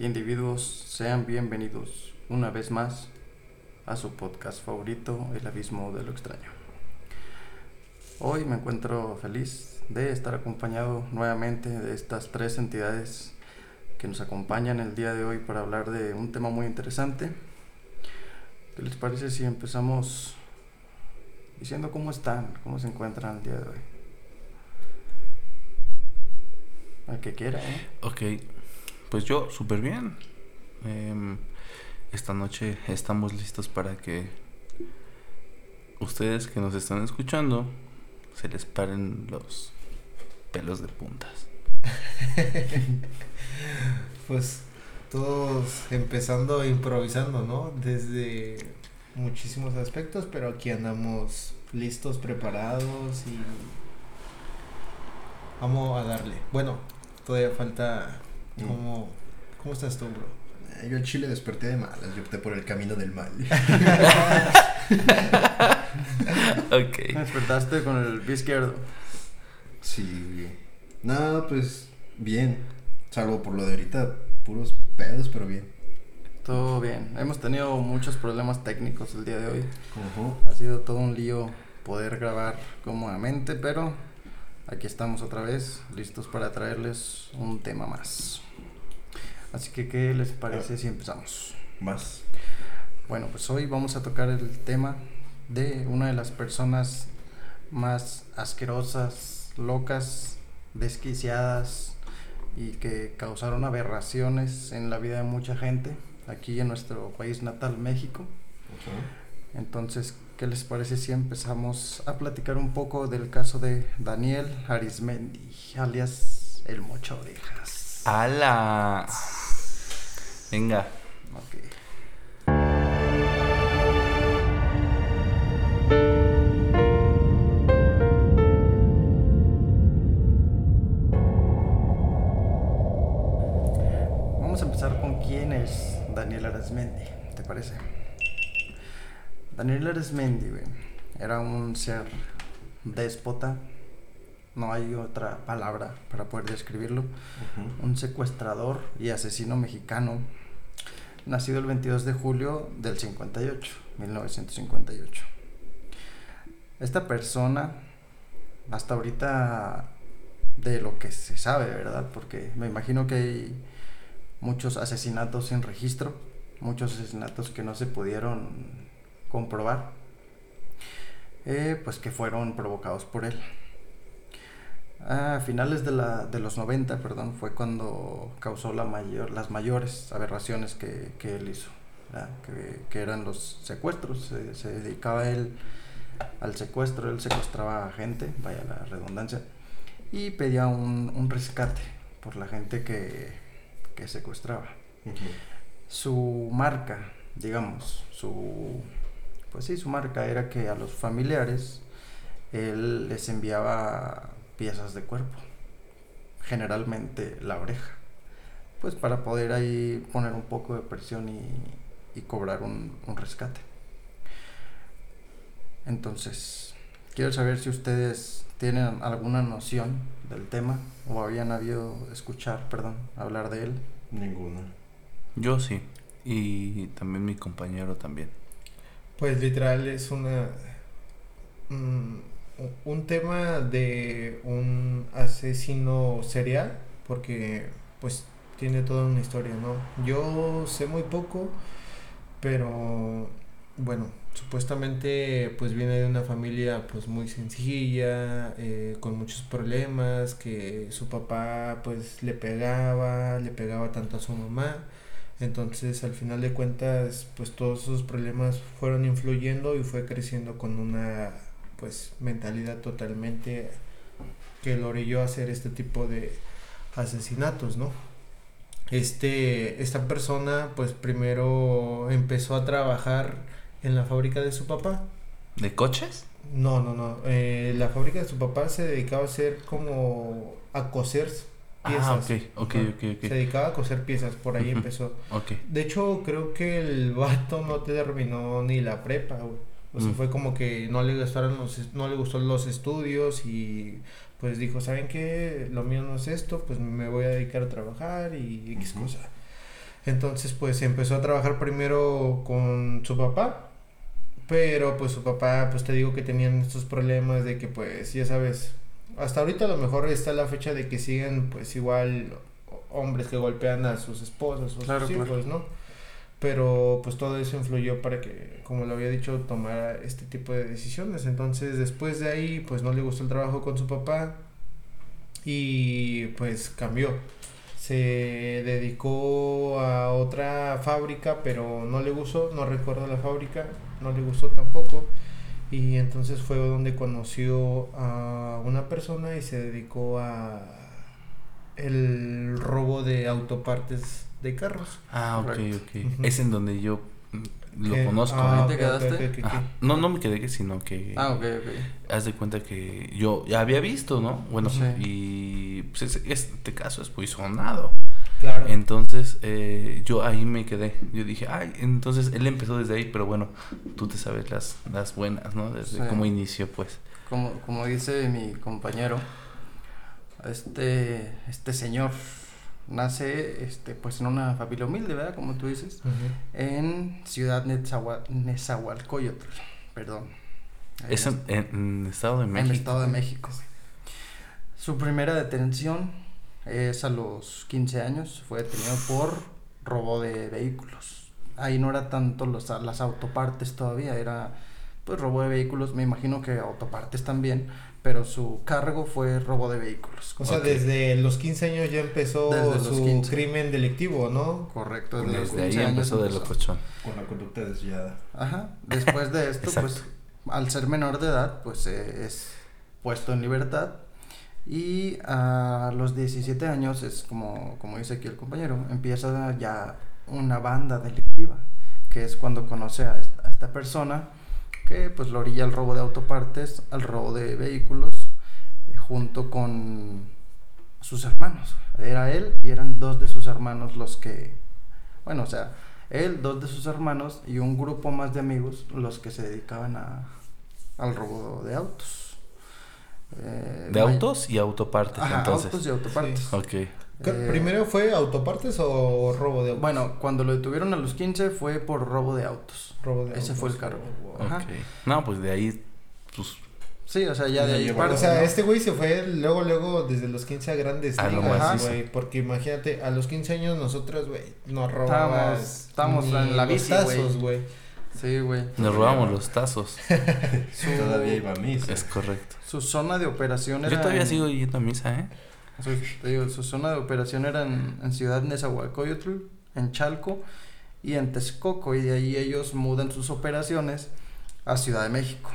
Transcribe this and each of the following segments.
individuos, sean bienvenidos una vez más a su podcast favorito, El Abismo de lo Extraño. Hoy me encuentro feliz de estar acompañado nuevamente de estas tres entidades que nos acompañan el día de hoy para hablar de un tema muy interesante. ¿Qué les parece si empezamos diciendo cómo están, cómo se encuentran el día de hoy? Al que quiera, ¿eh? Ok, pues yo súper bien. Em, esta noche estamos listos para que ustedes que nos están escuchando se les paren los pelos de puntas. pues todos empezando improvisando, ¿no? Desde muchísimos aspectos, pero aquí andamos listos, preparados y vamos a darle. Bueno, todavía falta cómo, cómo estás tú, bro. Eh, Yo en Chile desperté de malas, yo opté por el camino del mal. Ok. Despertaste con el pie izquierdo. Sí, nada, pues bien. Salvo por lo de ahorita, puros pedos, pero bien. Todo bien. Hemos tenido muchos problemas técnicos el día de hoy. Ha sido todo un lío poder grabar cómodamente, pero aquí estamos otra vez, listos para traerles un tema más. Así que, ¿qué les parece si empezamos? Más. Bueno, pues hoy vamos a tocar el tema de una de las personas más asquerosas, locas, desquiciadas y que causaron aberraciones en la vida de mucha gente aquí en nuestro país natal, México. Ujú. Entonces, ¿qué les parece si empezamos a platicar un poco del caso de Daniel Arismendi, alias el Mocha Orejas? ¡Hala! Venga. Vamos a empezar con quién es Daniel Arismendi, ¿te parece? Daniel Arismendi, güey, era un ser déspota, no hay otra palabra para poder describirlo, un secuestrador y asesino mexicano, nacido el 22 de julio del 58, 1958. Esta persona, hasta ahorita, de lo que se sabe, ¿verdad? Porque me imagino que hay muchos asesinatos sin registro, muchos asesinatos que no se pudieron comprobar, eh, pues que fueron provocados por él. A finales de, la, de los 90, perdón, fue cuando causó la mayor, las mayores aberraciones que, que él hizo, que, que eran los secuestros. Se, se dedicaba él al secuestro, él secuestraba a gente, vaya la redundancia, y pedía un, un rescate por la gente que, que secuestraba. Su marca, digamos, su pues sí, su marca era que a los familiares él les enviaba piezas de cuerpo, generalmente la oreja, pues para poder ahí poner un poco de presión y, y cobrar un, un rescate. Entonces, quiero saber si ustedes tienen alguna noción del tema o habían habido escuchar, perdón, hablar de él. Ninguna. Yo sí. Y también mi compañero también. Pues literal es una mm, un tema de un asesino serial porque pues tiene toda una historia, ¿no? Yo sé muy poco, pero bueno, supuestamente pues viene de una familia pues muy sencilla, eh, con muchos problemas, que su papá pues le pegaba, le pegaba tanto a su mamá. Entonces, al final de cuentas, pues todos esos problemas fueron influyendo y fue creciendo con una pues mentalidad totalmente que lo orilló a hacer este tipo de asesinatos, ¿no? Este, esta persona pues primero empezó a trabajar en la fábrica de su papá. ¿De coches? No, no, no. eh, la fábrica de su papá se dedicaba a hacer como a coser piezas. Ah, ok, ok, ok, ok. Se dedicaba a coser piezas, por ahí empezó. Ok. De hecho, creo que el vato no terminó ni la prepa, güey. O sea, Mm. fue como que no le gustaron los, no le gustó los estudios y pues dijo, ¿saben qué? Lo mío no es esto, pues me voy a dedicar a trabajar y X Ujú. cosa. Entonces, pues empezó a trabajar primero con su papá, pero pues su papá, pues te digo que tenían estos problemas de que, pues, ya sabes, hasta ahorita a lo mejor está la fecha de que siguen, pues, igual hombres que golpean a sus esposas o Claro, sus claro. hijos, ¿no? Pero pues todo eso influyó para que, como lo había dicho, tomara este tipo de decisiones. Entonces después de ahí, pues no le gustó el trabajo con su papá y pues cambió. Se dedicó a otra fábrica, pero no le gustó, no recuerdo la fábrica, no le gustó tampoco. Y entonces fue donde conoció a una persona y se dedicó a el robo de autopartes de carros. Ah, ok, Correcto. ok. Es en donde yo mm, lo Que- conozco. ah, ¿no? ¿Te quedaste? No, no me quedé, sino que Ah, ok, ok. haz de cuenta que yo ya había visto, ¿no? Bueno, Sí. y pues es- este caso es muy sonado. Claro. Entonces eh, yo ahí me quedé. Yo dije, ay, entonces él empezó desde ahí, pero bueno, tú te sabes las, las buenas, ¿no? Desde Sí. cómo inició, pues. Como, como dice mi compañero, este, este señor nace este, pues en una familia humilde, ¿verdad? Como tú dices, en Ciudad Nezahual- Nezahualcóyotl, perdón. Es en, en- en Estado de en México. el Estado de México. Su primera detención es a los 15 años, fue detenido por robo de vehículos. Ahí no era tanto los, las autopartes todavía, era pues robo de vehículos, me imagino que autopartes también, pero su cargo fue robo de vehículos. O sea, Ok. desde los 15 años ya empezó Desde los su 15. crimen delictivo, ¿no? Correcto, desde los Desde ahí 15 años empezó de empezó. locochón. Con la conducta desviada. Ajá, después de esto, pues al ser menor de edad, pues eh, es puesto en libertad y a los 17 años es como, como dice aquí el compañero, empieza ya una banda delictiva, que es cuando conoce a esta, a esta persona que pues lo orilla al robo de autopartes, al robo de vehículos, eh, junto con sus hermanos. Era él y eran dos de sus hermanos los que, bueno, o sea, él, dos de sus hermanos y un grupo más de amigos los que se dedicaban a, al robo de autos. Eh, De autos y autopartes, Ajá, entonces. autos y autopartes. Sí. Ok. ¿Qué- Eh, ¿Primero fue autopartes o robo de autos? Bueno, cuando lo detuvieron a los 15 fue por robo de autos. robo de ese autos. fue el cargo. Wow. Ajá. Ok. No, pues de ahí, pues, Sí, o sea, ya de ahí llevó- O sea, ¿no? este güey se fue luego, luego, desde los 15 a grandes A lo ligas, güey. Porque imagínate, a los 15 años nosotros, güey, nos estábamos ni en la los bici, tazos, güey. güey. Sí, güey. nos robamos los tazos. Su, Todavía iba a misa. Es correcto. su zona de operación era Yo todavía en- sigo yendo a misa, ¿eh? Su, digo, su zona de operación era en, Ciudad Nezahualcóyotl, en Chalco y en Texcoco, y de ahí ellos mudan sus operaciones a Ciudad de México.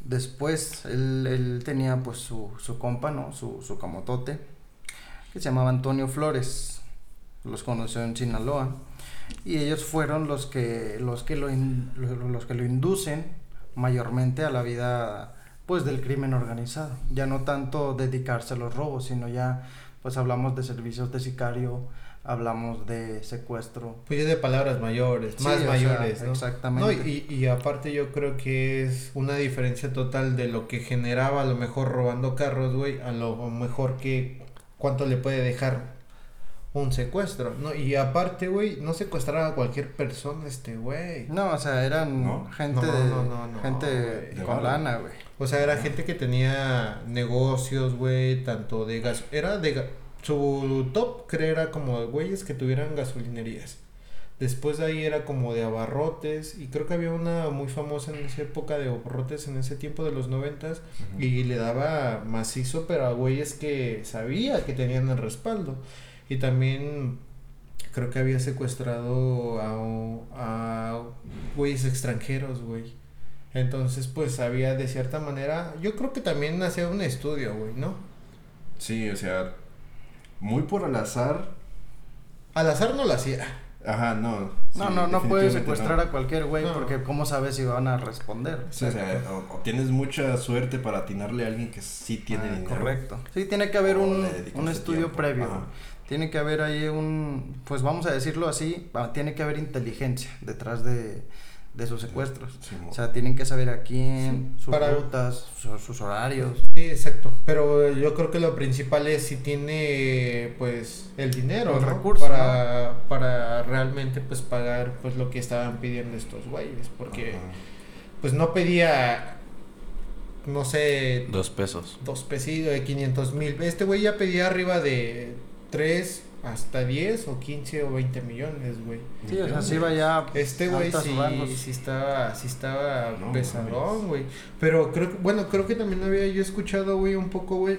Después él, él tenía pues su, su compa, ¿no? Su, su camotote, que se llamaba Antonio Flores. Los conoció en Sinaloa. Y ellos fueron los que, los que, lo- los que lo inducen mayormente a la vida pues del crimen organizado. Ya no tanto dedicarse a los robos, sino ya pues hablamos de servicios de sicario, hablamos de secuestro. Pues ya de palabras mayores, Sí, más o sea, mayores, ¿no? exactamente. No, y, y aparte yo creo que es una diferencia total de lo que generaba a lo mejor robando carros, güey, a lo mejor que cuánto le puede dejar un secuestro, ¿no? Y aparte, güey, no secuestraba a cualquier persona este güey. No, o sea, eran No, gente no, de no, no, no, gente. De con lana, güey. O sea, era gente que tenía negocios, güey, tanto de gas. Era de. ga- Su top, creo, era como de güeyes que tuvieran gasolinerías. Después de ahí era como de abarrotes. Y creo que había una muy famosa en esa época de abarrotes, en ese tiempo de los noventas. Y le daba macizo, pero a güeyes que sabía que tenían el respaldo. Y también creo que había secuestrado a, a güeyes extranjeros, güey. Entonces, pues había de cierta manera. Yo creo que también hacía un estudio, güey, ¿no? Sí, o sea, muy por al azar. Al azar no lo hacía. Ajá, no. No, sí, no, no puedes secuestrar no. a cualquier güey No. porque cómo sabes si van a responder. Sí, o sea, o, o tienes mucha suerte para atinarle a alguien que sí tiene Ah, dinero. Correcto. Sí, tiene que haber un, un estudio tiempo. previo. Ajá. Tiene que haber ahí un, pues vamos a decirlo así, va- tiene que haber inteligencia detrás de, de sus secuestros. Sí, O sea, tienen que saber a quién, Sí, sus para- rutas, su- sus horarios. Sí, exacto. Pero yo creo que lo principal es si tiene pues el dinero, El ¿no? recurso, para, para realmente pues pagar pues lo que estaban pidiendo estos güeyes. Porque Ajá. pues no pedía, no sé, Dos pesos. dos pesitos de 500 mil. Este güey ya pedía arriba de 3 hasta 10 o 15 o 20 millones, güey. Sí, o sea, sí va ya Este güey sí, sí estaba, sí estaba No pesadón, güey. Pero creo que, bueno, creo que también había yo escuchado, güey, un poco, güey,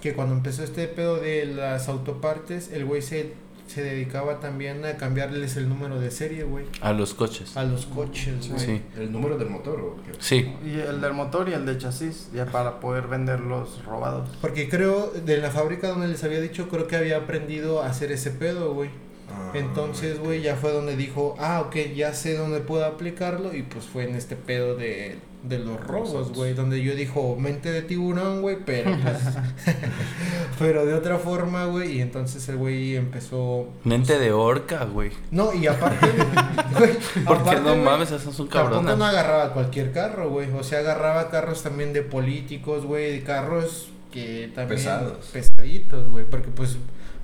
que cuando empezó este pedo de las autopartes, el güey se, se dedicaba también a cambiarles el número de serie, güey, A los coches. a los coches, güey. Sí. ¿El número del motor o qué? Sí. Y el del motor y el de chasis, ya para poder venderlos robados. Porque creo, de la fábrica donde les había dicho, creo que había aprendido a hacer ese pedo, güey. Ah, Entonces, güey, ya fue donde dijo, ah, ok, ya sé dónde puedo aplicarlo. Y pues fue en este pedo de, de los robos, güey. Donde yo dijo, mente de tiburón, güey, pero pues, pero de otra forma, güey. Y entonces el güey empezó. Mente de orca, güey. No, y aparte, güey. Porque aparte, no mames, esas son Tampoco cabronas. no agarraba cualquier carro, güey. O sea, agarraba carros también de políticos, güey. de Carros que también. Pesados. Pesaditos, güey. Porque pues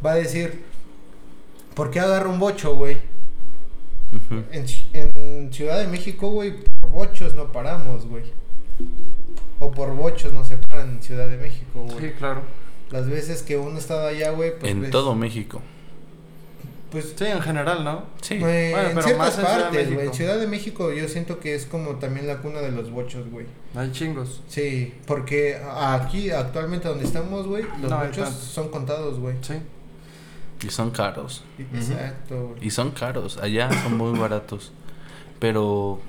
va a decir, ¿por qué agarra un bocho, güey? En, en Ciudad de México, güey, por bochos no paramos, güey. O por bochos no se paran en Ciudad de México, güey. Sí, claro. Las veces que uno ha estado allá, güey, pues en ves- todo México. Pues Sí, en general, ¿no? Sí. Bueno, en pero ciertas más en Ciudad de partes, güey. Ciudad de México yo siento que es como también la cuna de los bochos, güey. Hay chingos. Sí, porque aquí actualmente donde estamos, güey, los No bochos son contados, güey. Sí. Y son caros. Exacto. Y son caros. Allá son muy baratos. Pero,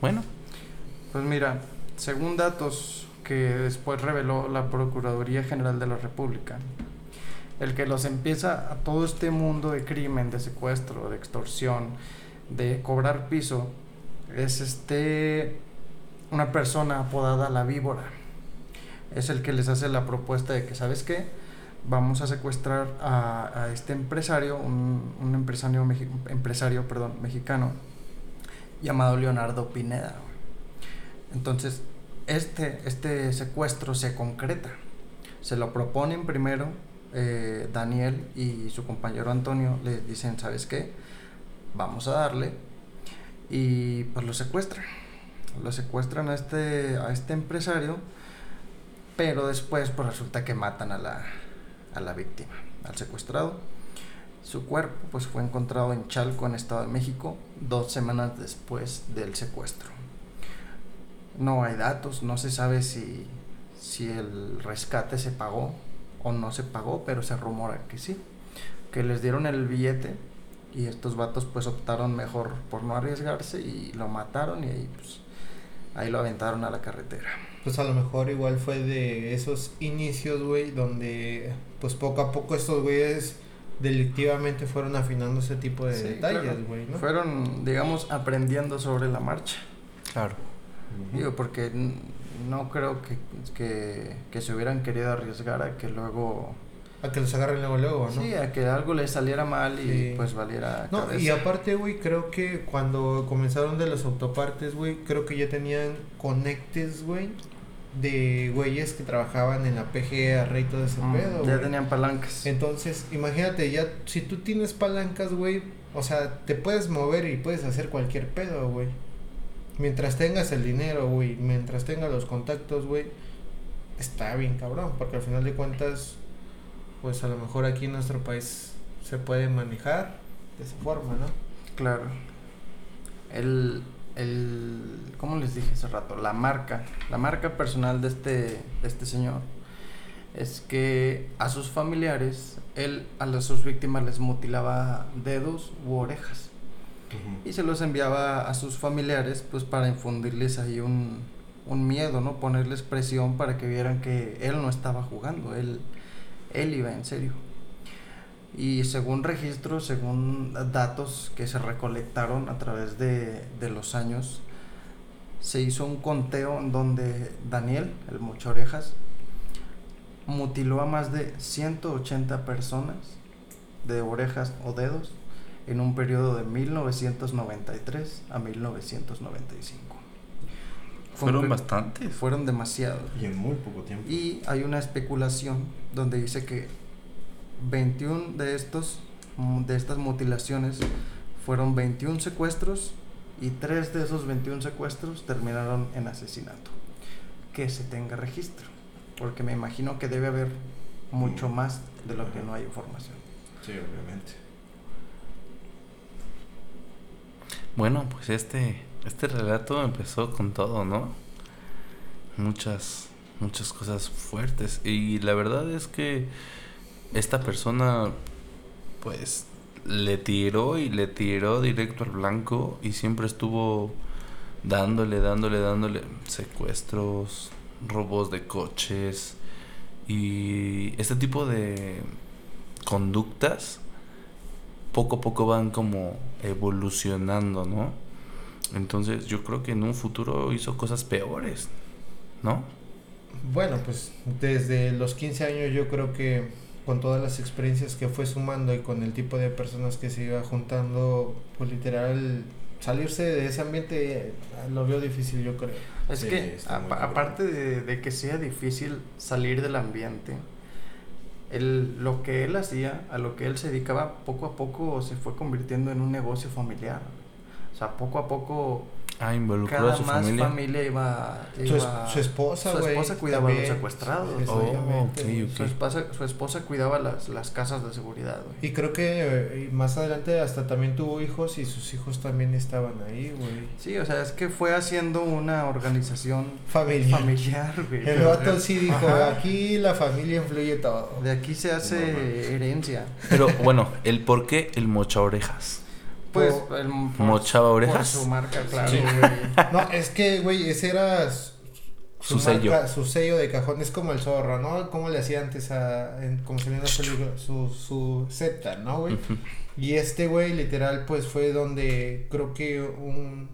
bueno. Pues mira, según datos que después reveló la Procuraduría General de la República, el que los empieza a todo este mundo de crimen, de secuestro, de extorsión, de cobrar piso, es este una persona apodada la víbora. Es el que les hace la propuesta de que, ¿sabes qué? Vamos a secuestrar a, a este empresario, un, un empresario, empresario perdón, mexicano, llamado Leonardo Pineda. Entonces, este, este secuestro se concreta. Se lo proponen primero eh, Daniel y su compañero Antonio. Le dicen, ¿sabes qué? Vamos a darle. Y pues lo secuestran. Lo secuestran a este, a este empresario. Pero después pues resulta que matan a la, a la víctima, al secuestrado. Su cuerpo pues fue encontrado en Chalco, en Estado de México, dos semanas después del secuestro. No hay datos, no se sabe si, si el rescate se pagó o no se pagó, pero se rumora que sí. Que les dieron el billete y estos vatos pues optaron mejor por no arriesgarse y lo mataron y ahí pues ahí lo aventaron a la carretera. Pues a lo mejor igual fue de esos inicios, güey, donde pues poco a poco estos güeyes delictivamente fueron afinando ese tipo de Sí, detalles, claro. güey, ¿no? Fueron, digamos, aprendiendo sobre la marcha. Claro. Digo, porque n- no creo que, que, que se hubieran querido arriesgar a que luego... A que los agarren luego, luego, ¿no? Sí, a que algo les saliera mal y Sí. pues valiera No, cabeza. y aparte, güey, creo que cuando comenzaron de los autopartes, güey, creo que ya tenían conectes, güey, de güeyes que trabajaban en la PGR y todo ese Mm, pedo, ya tenían palancas. Entonces, imagínate, ya, si tú tienes palancas, güey, o sea, te puedes mover y puedes hacer cualquier pedo, güey. Mientras tengas el dinero, güey, mientras tengas los contactos, güey, está bien cabrón, porque al final de cuentas, pues a lo mejor aquí en nuestro país se puede manejar de esa forma, ¿no? Claro. El, el, ¿cómo les dije hace rato? La marca, la marca personal de este, de este señor es que a sus familiares, él a las, sus víctimas les mutilaba dedos u orejas y se los enviaba a sus familiares pues para infundirles ahí un, un miedo, ¿no? Ponerles presión para que vieran que él no estaba jugando, él, él iba en serio. Y según registros, según datos que se recolectaron a través de, de los años, se hizo un conteo en donde Daniel, el mucho orejas, mutiló a más de 180 personas de orejas o dedos en un periodo de 1993 a 1995. Fue un Fueron bastantes. Fueron demasiados. Y en muy poco tiempo. Y hay una especulación donde dice que 21 de estos mm, de estas mutilaciones fueron 21 secuestros y 3 de esos 21 secuestros terminaron en asesinato. Que se tenga registro, porque me imagino que debe haber mucho Mm. más de lo que no hay información. Sí, obviamente. Bueno, pues este, este relato empezó con todo, ¿no? Muchas, muchas cosas fuertes. Y la verdad es que esta persona, pues, le tiró y le tiró directo al blanco y siempre estuvo dándole, dándole, dándole secuestros, robos de coches y este tipo de conductas poco a poco van como evolucionando, ¿no? Entonces yo creo que en un futuro hizo cosas peores, ¿no? Bueno, pues desde los 15 años yo creo que con todas las experiencias que fue sumando y con el tipo de personas que se iba juntando, pues literal salirse de ese ambiente eh, lo veo difícil yo creo. Es Sí, que cabrón. aparte de, de que sea difícil salir del ambiente, el, lo que él hacía, a lo que él se dedicaba, poco a poco se fue convirtiendo en un negocio familiar. O sea, poco a poco Ah, involucró a cada su más familia. familia iba... Su, es- iba- su esposa, su esposa cuidaba a los también. secuestrados. Sí, Oh, obviamente. ok, ok. Su esposa, su esposa cuidaba las, las casas de seguridad, güey. Y creo que eh, y más adelante hasta también tuvo hijos y sus hijos también estaban ahí, güey. Sí, o sea, es que fue haciendo una organización Familia. familiar, güey. El vato sí dijo, Ajá. aquí la familia influye todo. De aquí se hace No herencia. Pero bueno, el por qué el mocha orejas. Pues, Por- el, ¿Mochaba orejas? Por su marca, claro, Sí. güey. No, es que, güey, ese era su, Su sello. marca- su sello de cajón. Es como el zorro, ¿no? Como le hacía antes a. En, como salía en. Su, su Z, ¿no, güey? Y este, güey, literal, pues fue donde creo que un.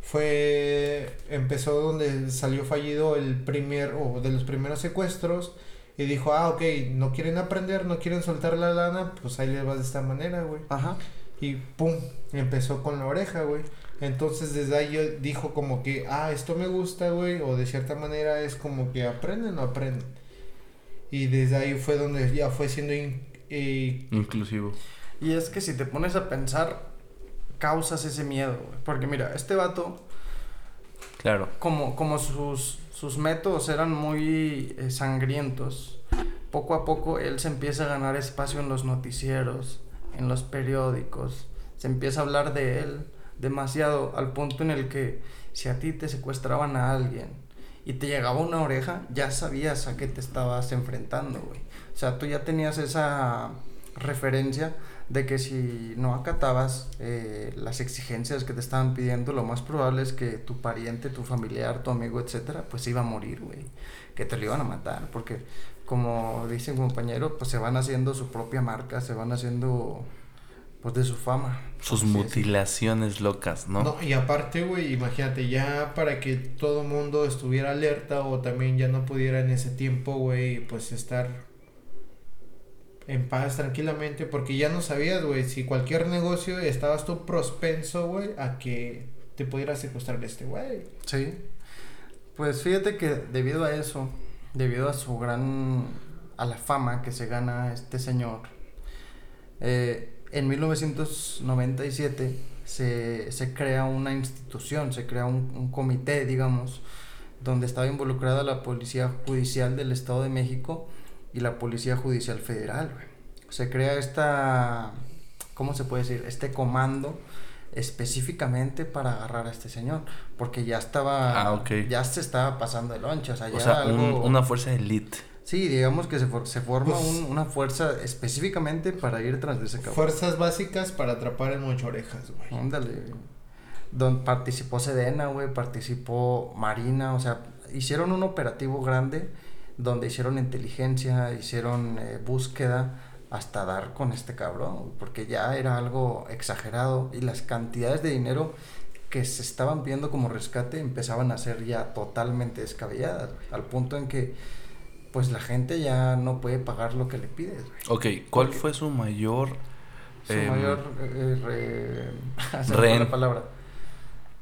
Fue. Empezó donde salió fallido el primer. O de los primeros secuestros. Y dijo, ah, ok, no quieren aprender, no quieren soltar la lana, pues ahí les vas de esta manera, güey. Ajá. Y pum, empezó con la oreja, güey. Entonces desde ahí yo dijo como que, ah, esto me gusta, güey. O de cierta manera es como que aprenden o aprenden. Y desde ahí fue donde ya fue siendo... in- eh, Inclusivo. Y es que si te pones a pensar, causas ese miedo, güey. Porque mira, este vato, Como, como sus, sus métodos eran muy eh, sangrientos, poco a poco él se empieza a ganar espacio en los noticieros, en los periódicos. Se empieza a hablar de él demasiado al punto en el que si a ti te secuestraban a alguien y te llegaba una oreja, ya sabías a qué te estabas enfrentando, güey. O sea, tú ya tenías esa referencia de que si no acatabas eh, las exigencias que te estaban pidiendo, lo más probable es que tu pariente, tu familiar, tu amigo, etcétera, pues iba a morir, güey. Que te lo iban a matar, porque como dice un compañero, pues se van haciendo su propia marca, se van haciendo pues de su fama. Sus mutilaciones locas, ¿no? ¿no? y aparte, güey, imagínate, ya para que todo mundo estuviera alerta o también ya no pudiera en ese tiempo, güey, pues estar en paz tranquilamente, porque ya no sabías, güey, si cualquier negocio estabas tú prospenso, güey, a que te pudiera secuestrar este güey. Sí. Pues fíjate que debido a eso, debido a su gran. a la fama que se gana este señor, eh, en 1997 se, se crea una institución, se crea un, un comité, digamos, donde estaba involucrada la Policía Judicial del Estado de México y la Policía Judicial Federal. güey. Se crea esta, ¿cómo se puede decir? Este comando específicamente para agarrar a este señor, porque ya estaba, Ah, ok. ya se estaba pasando de loncha, o sea, ya o sea, un- una fuerza elite. Sí, digamos que se, for- se forma Pues- un- una fuerza específicamente para ir tras de ese cabrón. Fuerzas básicas para atrapar en ocho orejas, güey. Ándale. Don, participó Sedena, güey, participó Marina, o sea, hicieron un operativo grande donde hicieron inteligencia, hicieron eh, búsqueda hasta dar con este cabrón, porque ya era algo exagerado y las cantidades de dinero que se estaban pidiendo como rescate empezaban a ser ya totalmente descabelladas, güey, al punto en que pues la gente ya no puede pagar lo que le pides, güey. Ok, ¿cuál fue su mayor Su Em, mayor. Eh, re... se me fue Rehén. la palabra.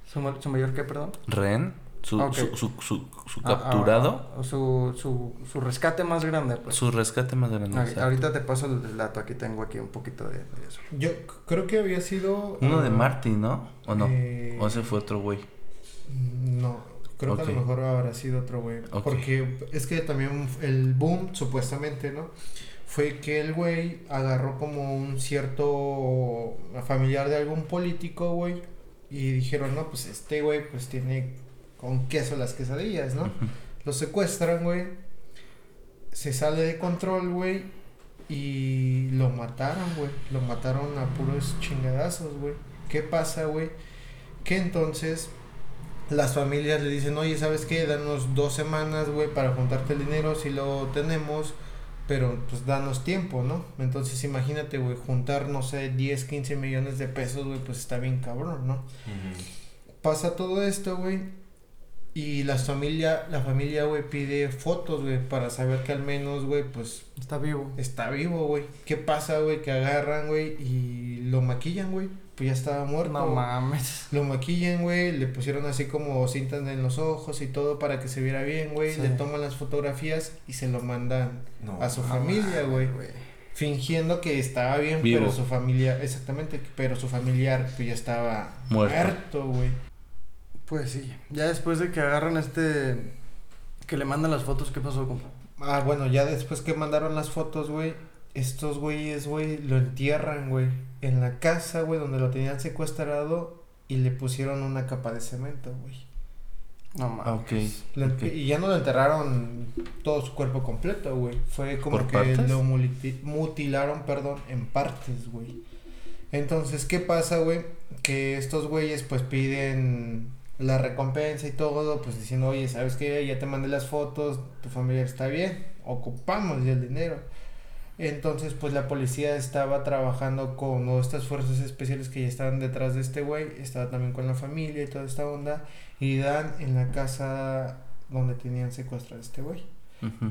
¿Su, su mayor qué, perdón? Rehén, su, Ok. su, su, su, su Ah, ah, capturado, ah, su, su, su rescate más grande, pues. su rescate más grande. Ah, ahorita te paso el dato, aquí tengo aquí un poquito de, de eso. Yo creo que había sido. Uno de ah, Martin, ¿no? ¿O no? eh, ¿O ese fue otro güey? No, creo que a lo mejor habrá sido otro güey. Porque es que también el boom, supuestamente, ¿no? Fue que el güey agarró como un cierto familiar de algún político, güey. Y dijeron, no, pues este güey, pues tiene con queso las quesadillas, ¿no? Lo secuestran, güey. Se sale de control, güey. Y lo mataron, güey. Lo mataron a puros chingadazos, güey. ¿Qué pasa, güey? Que entonces las familias le dicen, oye, ¿sabes qué? Danos dos semanas, güey, para juntarte el dinero si lo tenemos. Pero pues danos tiempo, ¿no? Entonces imagínate, güey, juntar, no sé, 10, 15 millones de pesos, güey, pues está bien cabrón, ¿no? pasa todo esto, güey. Y la familia, la familia, güey, pide fotos, güey, para saber que al menos, güey, pues Está vivo. está vivo, güey. ¿Qué pasa, güey? Que agarran, güey, y lo maquillan, güey. Pues ya estaba muerto. No mames. Lo maquillan, güey, le pusieron así como cintas en los ojos y todo para que se viera bien, güey. Sí. Le toman las fotografías y se lo mandan No. a su No familia, güey. Fingiendo que estaba bien, Vivo. pero su familia, exactamente, pero su familiar pues ya estaba Muerto. muerto, güey. Pues sí. Ya después de que agarran este. Que le mandan las fotos, ¿qué pasó, compa? Ah, bueno, ya después que mandaron las fotos, güey, estos güeyes, güey, lo entierran, güey, en la casa, güey, donde lo tenían secuestrado y le pusieron una capa de cemento, güey. No mames. Ah, ok. Lo ent- ok. Y ya no lo enterraron todo su cuerpo completo, güey. Fue como ¿Por que partes? lo mutilaron, perdón, en partes, güey. Entonces, ¿qué pasa, güey? Que estos güeyes, pues, piden la recompensa y todo, pues, diciendo, oye, ¿sabes qué? Ya te mandé las fotos, tu familia está bien, ocupamos ya el dinero. Entonces, pues, la policía estaba trabajando con ¿no? estas fuerzas especiales que ya estaban detrás de este güey, estaba también con la familia y toda esta onda, y dan en la casa donde tenían secuestrado a este güey.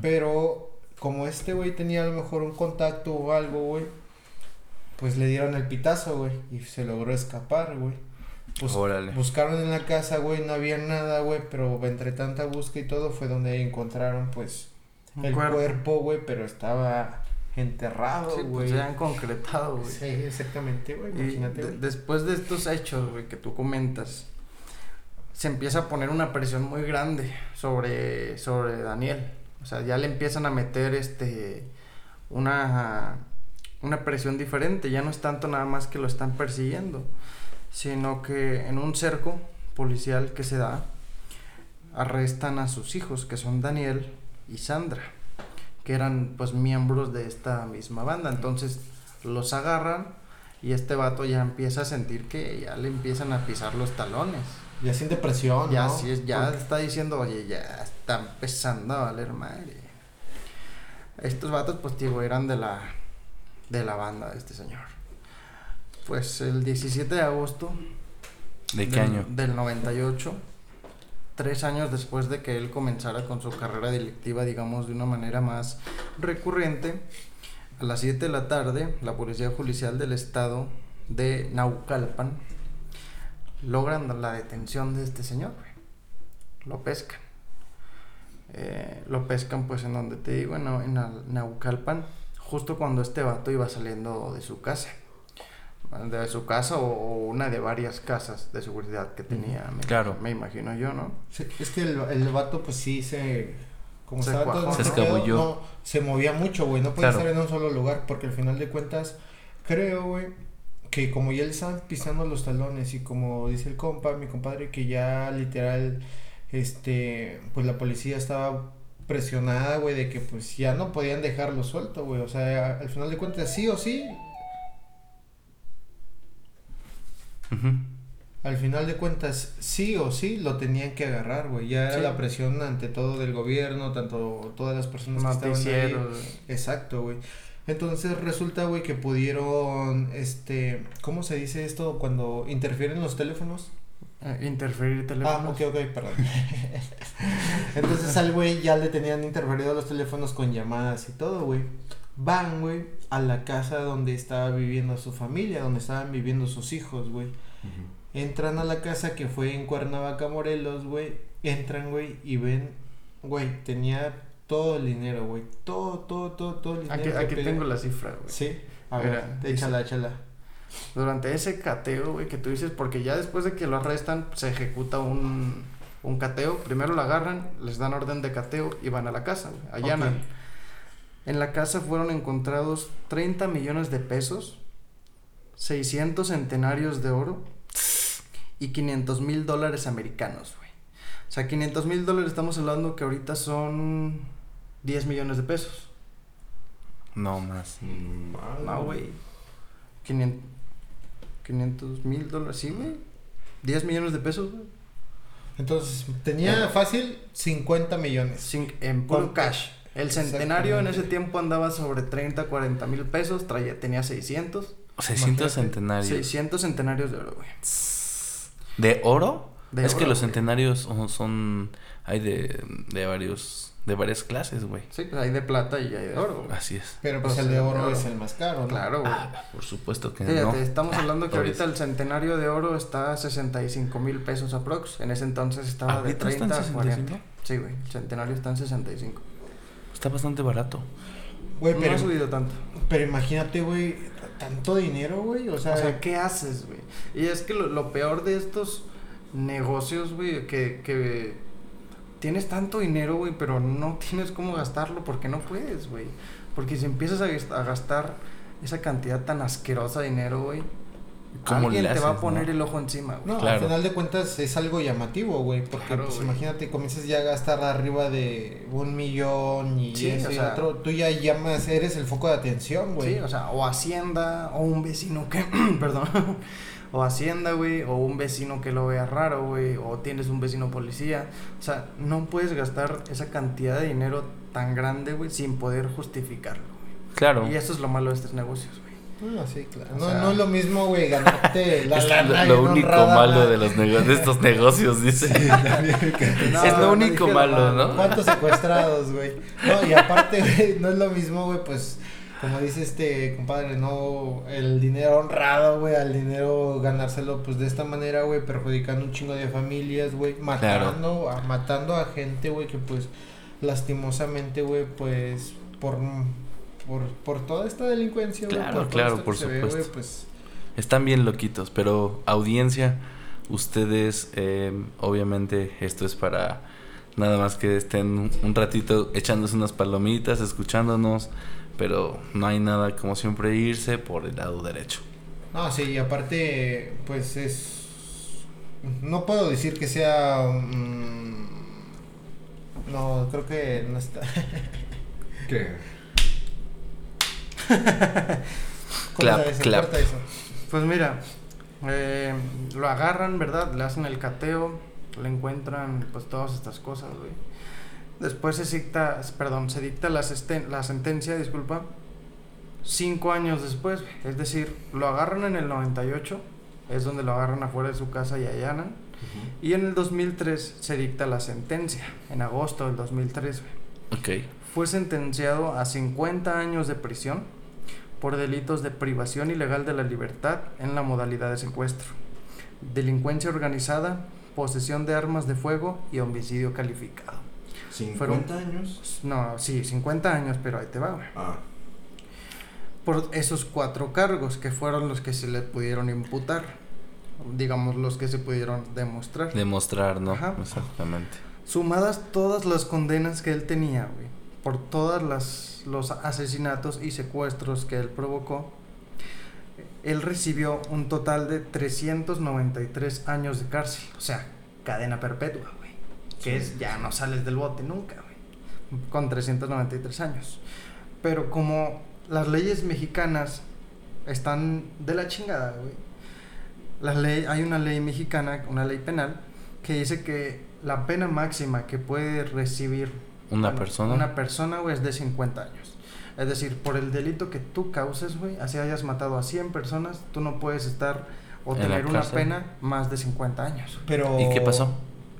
Pero como este güey tenía a lo mejor un contacto o algo, güey, pues le dieron el pitazo, güey, y se logró escapar, güey. Órale. buscaron en la casa, güey, no había nada, güey, pero entre tanta búsqueda y todo fue donde encontraron, pues, Un el cuerpo. cuerpo, güey, pero estaba enterrado, Sí, güey. pues ya han concretado, güey. Sí, exactamente, güey, imagínate, de- después de estos hechos, güey, que tú comentas, se empieza a poner una presión muy grande sobre, sobre Daniel. O sea, ya le empiezan a meter este una, una presión diferente. Ya no es tanto nada más que lo están persiguiendo, sino que en un cerco policial que se da, arrestan a sus hijos, que son Daniel y Sandra, que eran pues miembros de esta misma banda. Entonces los agarran y este vato ya empieza a sentir que ya le empiezan a pisar los talones. Ya siente presión, ya ¿no? sí es, ya está diciendo, oye, ya está empezando a valer madre. Estos vatos, pues, digo, eran de la, de la banda de este señor. Pues el 17 de agosto ¿De qué del, año? Del 98, tres años después de que él comenzara con su carrera delictiva, digamos, de una manera más recurrente, a las 7 de la tarde, la Policía Judicial del Estado de Naucalpan logran la detención de este señor. Lo pescan. Eh, lo pescan, pues, en donde te digo, en, en Nau- Naucalpan, justo cuando este vato iba saliendo de su casa de su casa o, o una de varias casas de seguridad que tenía. Me, Claro. Me imagino yo, ¿no? Sí, es que el, el vato, pues sí se. Como Se estaba todo. Se encerrado, escabulló. No, se movía mucho, güey. No podía Claro. estar en un solo lugar. Porque al final de cuentas, creo, güey, que como ya le estaban pisando los talones. Y como dice el compa, mi compadre, que ya literal, este. Pues la policía estaba presionada, güey, de que pues ya no podían dejarlo suelto, güey. O sea, al final de cuentas, sí o sí. Al final de cuentas, sí o sí lo tenían que agarrar, güey. Ya era Sí. la presión ante todo del gobierno, tanto todas las personas que estaban ahí. Noticieros. Exacto, güey. Entonces resulta, güey, que pudieron, este, ¿cómo se dice esto cuando interfieren los teléfonos? eh, interferir teléfonos. Ah, ok, ok, perdón. Entonces al güey ya le tenían interferido los teléfonos con llamadas y todo, güey. Van, güey, a la casa donde estaba viviendo su familia, donde estaban viviendo sus hijos, güey. Ujú. Entran a la casa que fue en Cuernavaca, Morelos, güey. Entran, güey, y ven, güey, tenía todo el dinero, güey. Todo, todo, todo, todo el dinero. Aquí, aquí tengo la cifra, güey. Sí, a Mira, ver, dice- échala, échala. Durante ese cateo, güey, que tú dices, porque ya después de que lo arrestan, se ejecuta un, un cateo. Primero lo agarran, les dan orden de cateo y van a la casa, güey, allanan. Ok. En la casa fueron encontrados 30 millones de pesos, 600 centenarios de oro y 500 mil dólares americanos, güey. O sea, 500 mil dólares estamos hablando que ahorita son 10 millones de pesos. No más. No, güey. 500 mil dólares, sí, güey. 10 millones de pesos, güey. Entonces, tenía fácil 50 millones. Sin- en puro cash. El centenario en ese tiempo andaba sobre 30, 40 mil pesos. Traía, tenía 600. 600 Imagínate. centenarios. 600 centenarios de oro, güey. ¿De oro? De es que los centenarios son, son- hay de, de varios de varias clases, güey. Sí, pues hay de plata y hay de oro, güey. Así es. Pero pues Pues, el de oro de oro. es el más caro, ¿no? Claro, güey. Ah, por supuesto que Fíjate, no. estamos hablando que Ah, ahorita el centenario de oro está a 65 mil pesos aprox. En ese entonces estaba de ¿Ahorita está en 30 a 40. 65? Sí, güey. El centenario está en 65. Está bastante barato. Güey, no pero, ha subido tanto. pero imagínate, güey, tanto dinero, güey. O sea, O sea, ¿qué haces, güey? Y es que lo, lo peor de estos negocios, güey, que, que tienes tanto dinero, güey, pero no tienes cómo gastarlo porque no puedes, güey. Porque si empiezas a, a gastar esa cantidad tan asquerosa de dinero, güey, ¿Cómo alguien le te va a haces, poner no? el ojo encima, güey. no, Claro. al final de cuentas es algo llamativo, güey. Porque Claro, pues güey. imagínate, comienzas ya a gastar arriba de un millón y Sí, eso o y sea- otro. Tú ya llamas, eres el foco de atención, güey. Sí, o sea, o Hacienda, o un vecino que, perdón, o Hacienda, güey, o un vecino que lo vea raro, güey, o tienes un vecino policía. O sea, no puedes gastar esa cantidad de dinero tan grande, güey, sin poder justificarlo. güey. Claro. Y eso es lo malo de estos negocios, güey. Ah, sí, claro. No, sea- no es lo mismo, güey, ganarte la Es lana lo, lo único honrada, malo de los nego- de estos negocios, dice. No, es lo no único malo, ¿no? ¿Cuántos secuestrados, güey? No, y aparte, güey, no es lo mismo, güey, pues, como dice este compadre, no, el dinero honrado, güey, al dinero ganárselo, pues, de esta manera, güey, perjudicando un chingo de familias, güey, matando, a, matando a gente, güey, que, pues, lastimosamente, güey, pues, por, por, por toda esta delincuencia, Claro, por todo claro, por se ve, supuesto. güey, pues, Están bien loquitos, pero audiencia, ustedes, eh, obviamente, esto es para nada más que estén un- un ratito echándose unas palomitas, escuchándonos, pero no hay nada como siempre irse por el lado derecho. No, sí, y aparte, pues es. No puedo decir que sea. mm, no, creo que no está. ¿Qué? Clap, eso, clap. eso. Pues mira, eh, lo agarran, ¿verdad? Le hacen el cateo, le encuentran pues todas estas cosas, güey. Después se dicta, perdón, se dicta la, la sentencia, disculpa, cinco años después, güey. es decir, lo agarran en el 98, es donde lo agarran afuera de su casa y allanan. Y en el 2003 se dicta la sentencia, en agosto del 2003, güey. Ok. Fue sentenciado a 50 años de prisión por delitos de privación ilegal de la libertad en la modalidad de secuestro, delincuencia organizada, posesión de armas de fuego y homicidio calificado. 50 años. No, sí, 50 años, pero ahí te va, güey. Ah, Por esos cuatro cargos que fueron los que se le pudieron imputar, digamos los que se pudieron demostrar. Demostrar, ¿no? Ajá. Exactamente. Sumadas todas las condenas que él tenía, güey, por todas las los asesinatos y secuestros que él provocó, él recibió un total de 393 años de cárcel, o sea, cadena perpetua, güey, que es ya no sales del bote nunca, güey, con 393 años. Pero como las leyes mexicanas están de la chingada, güey. La ley, hay una ley mexicana, una ley penal, que dice que la pena máxima que puede recibir Una bueno, persona. Una persona, güey, es de 50 años. Es decir, por el delito que tú causes, güey, así hayas matado a 100 personas, tú no puedes estar o tener una pena más de 50 años. Pero. ¿Y qué pasó?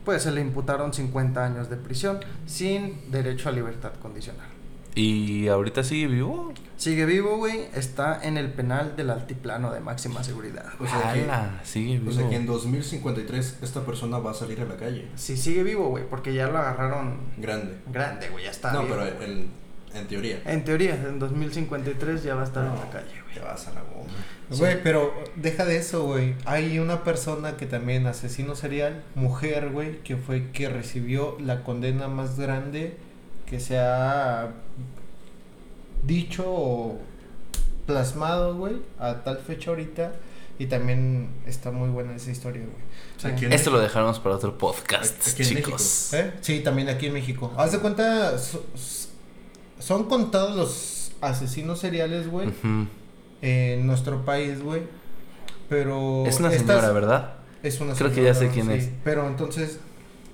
Pues se le imputaron 50 años de prisión sin derecho a libertad condicional. ¿Y ahorita sigue vivo? Sigue vivo, güey. Está en el penal del altiplano de máxima seguridad. O sea, que, sigue o vivo. sea que en 2053 esta persona va a salir a la calle. Sí, sigue vivo, güey, porque ya lo agarraron Grande. grande, güey, ya está. no, pero en, en teoría. En teoría, en 2053 ya va a estar en la calle, güey. Te vas a la goma. Güey, pero deja de eso, güey. Hay una persona que también asesino serial, mujer, güey, que fue que recibió la condena más grande que se ha dicho o plasmado, güey, a tal fecha ahorita. Y también está muy buena esa historia, güey. Esto lo dejaremos para otro podcast, Aquí en chicos. ¿Eh? Sí, también aquí en México. Haz de cuenta, so- son contados los asesinos seriales, güey, en nuestro país, güey. Pero... Es una estas- señora, ¿verdad? Es una Creo que ya sé quién sí. es. Pero entonces,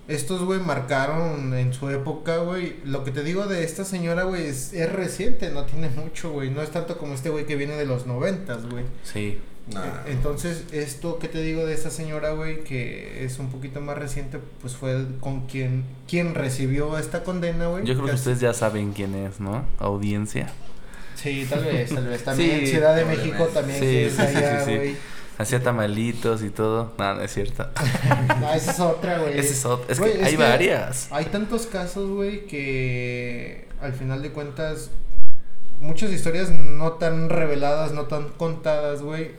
estos, güey, marcaron en su época, güey. Lo que te digo de esta señora, güey, es, es reciente, no tiene mucho, güey. No es tanto como este güey que viene de los noventas, güey. Sí. Nah. E- Entonces, esto que te digo de esta señora, güey, que es un poquito más reciente, pues fue con quien, quien recibió esta condena, güey. Yo creo que ustedes ya saben quién es, ¿no? Audiencia. Sí, tal vez, tal vez. También Sí, Ciudad de. México también, Sí, sí, sí, allá, sí, sí. güey. Hacía tamalitos y todo. No, no es cierto. No, esa es otra, güey. Ese es Güey, que es hay que- varias. Hay tantos casos, güey, que al final de cuentas muchas historias no tan reveladas, no tan contadas, güey.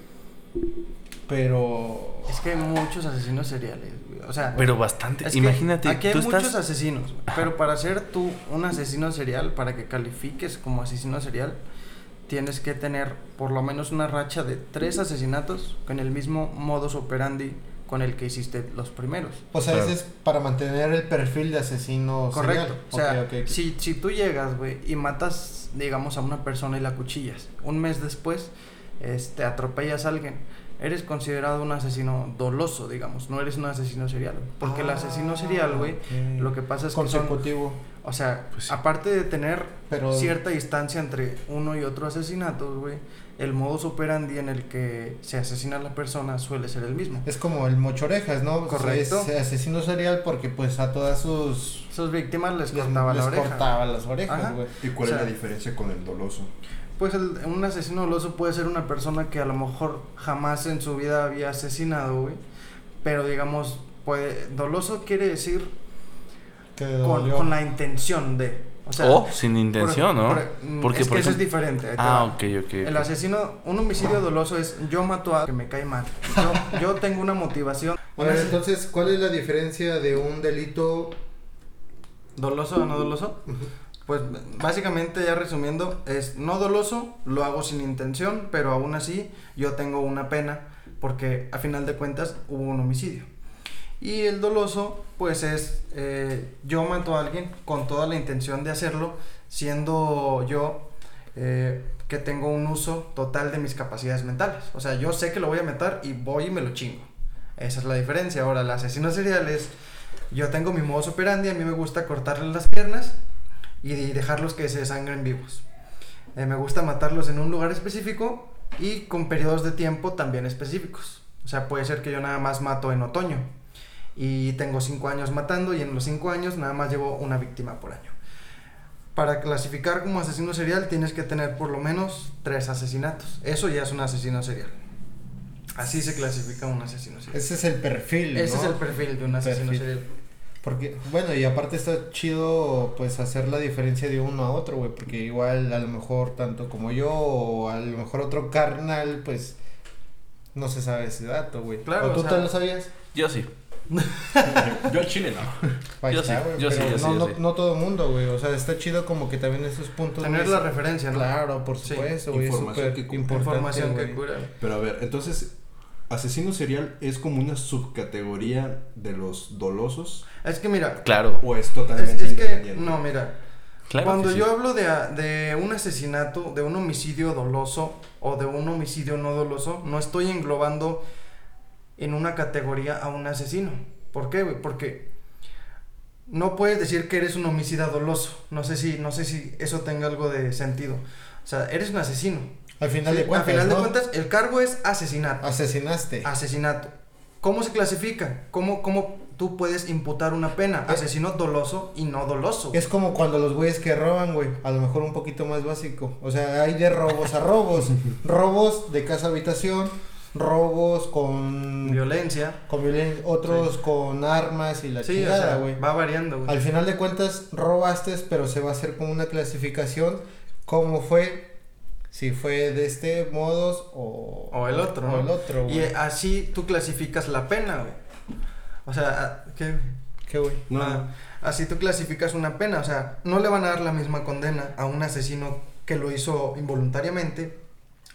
Pero Es que hay muchos asesinos seriales, güey. O sea, Pero bastante. es que Imagínate, Aquí hay tú muchos estás. asesinos, güey, pero para ser tú un asesino serial, para que califiques como asesino serial, tienes que tener por lo menos una racha de tres asesinatos con el mismo modus operandi con el que hiciste los primeros. o sea, ese es para mantener el perfil de asesino Correcto. serial. O sea. Si, si tú llegas, güey, y matas, digamos, a una persona y la cuchillas, un mes después, este, atropellas a alguien, eres considerado un asesino doloso, digamos, no eres un asesino serial. Porque el asesino Ah, serial, güey, lo que pasa es que son, consecutivo, o sea, Pues sí. aparte de tener pero cierta distancia entre uno y otro asesinato, güey, el modus operandi en el que se asesina a la persona suele ser el mismo. es como el mochorejas, ¿no? Correcto. Es asesino serial porque pues a todas sus Sus víctimas les les, cortaba la les oreja. cortaba las orejas, güey. ¿Y cuál O sea- es la diferencia con el doloso? Pues el- un asesino doloso puede ser una persona que a lo mejor jamás en su vida había asesinado, güey. Pero digamos, puede, doloso quiere decir con, la intención de. O sea, o sin intención, por- ¿no? por- Porque, es por que eso es diferente. Ah, ok, ok. El asesino, un homicidio doloso es yo mato a que me cae mal. Yo, yo tengo una motivación. A ver, entonces, ¿cuál es la diferencia de un delito? ¿Doloso o no doloso? Pues básicamente ya resumiendo, es no doloso, lo hago sin intención, pero aún así yo tengo una pena porque a final de cuentas hubo un homicidio. Y el doloso, pues es eh, yo mato a alguien con toda la intención de hacerlo, siendo yo eh, que tengo un uso total de mis capacidades mentales. O sea, yo sé que lo voy a matar y voy y me lo chingo. Esa es la diferencia. Ahora, el asesino serial es, yo tengo mi modus operandi, a mí me gusta cortarles las piernas y dejarlos que se desangren vivos. Eh, me gusta matarlos en un lugar específico y con periodos de tiempo también específicos. O sea, puede ser que yo nada más mato en otoño y tengo cinco años matando y en los cinco años nada más llevo una víctima por año. Para clasificar como asesino serial tienes que tener por lo menos tres asesinatos. Eso ya es un asesino serial. Así se clasifica un asesino serial. Ese es el perfil, Ese ¿no? es el perfil de un asesino Perfil. serial. Porque, bueno, y aparte está chido, pues, hacer la diferencia de uno a otro, güey, porque igual, a lo mejor, tanto como yo, o a lo mejor otro carnal, pues, no se sabe ese dato, güey. Claro, ¿O tú o sea- te lo sabías? Yo sí. Yo al chile no. Ahí Yo está, sí, güey, yo sí, no, yo no, sí. no todo el mundo, güey, o sea, está chido como que también esos puntos... Tener la referencia, ¿no? Claro, por Sí. supuesto, güey, Información que cura. importante, Información que güey. cura. Pero a ver, entonces, asesino serial es como una subcategoría de los dolosos Es que mira, Claro. o es totalmente es que, no, mira, Claro cuando sí. yo hablo de, a- de un asesinato, de un homicidio doloso o de un homicidio no doloso, no estoy englobando en una categoría a un asesino. ¿Por qué, güey? Porque no puedes decir que eres un homicida doloso. No sé si, no sé si eso tenga algo de sentido. O sea, eres un asesino. Al final Sí, de cuentas, Al final ¿no? de cuentas, el cargo es asesinato. Asesinaste. Asesinato. ¿Cómo se clasifica? ¿Cómo, cómo tú puedes imputar una pena. Asesino doloso y no doloso. Es como cuando los güeyes que roban, güey. A lo mejor un poquito más básico. O sea, hay de robos a robos. robos de casa habitación. Robos con. Violencia. Con violencia. Otros con armas y la Sí, o chingada, sea, güey. va variando, güey. Al final de cuentas, robaste, pero se va a hacer con una clasificación. ¿Cómo fue? Si fue de este modos o. O el otro, O ¿no? el otro, Y güey. así tú clasificas la pena, güey. O sea, ah, ¿qué? ¿Qué, güey? No, Ah, así tú clasificas una pena, o sea, no le van a dar la misma condena a un asesino que lo hizo involuntariamente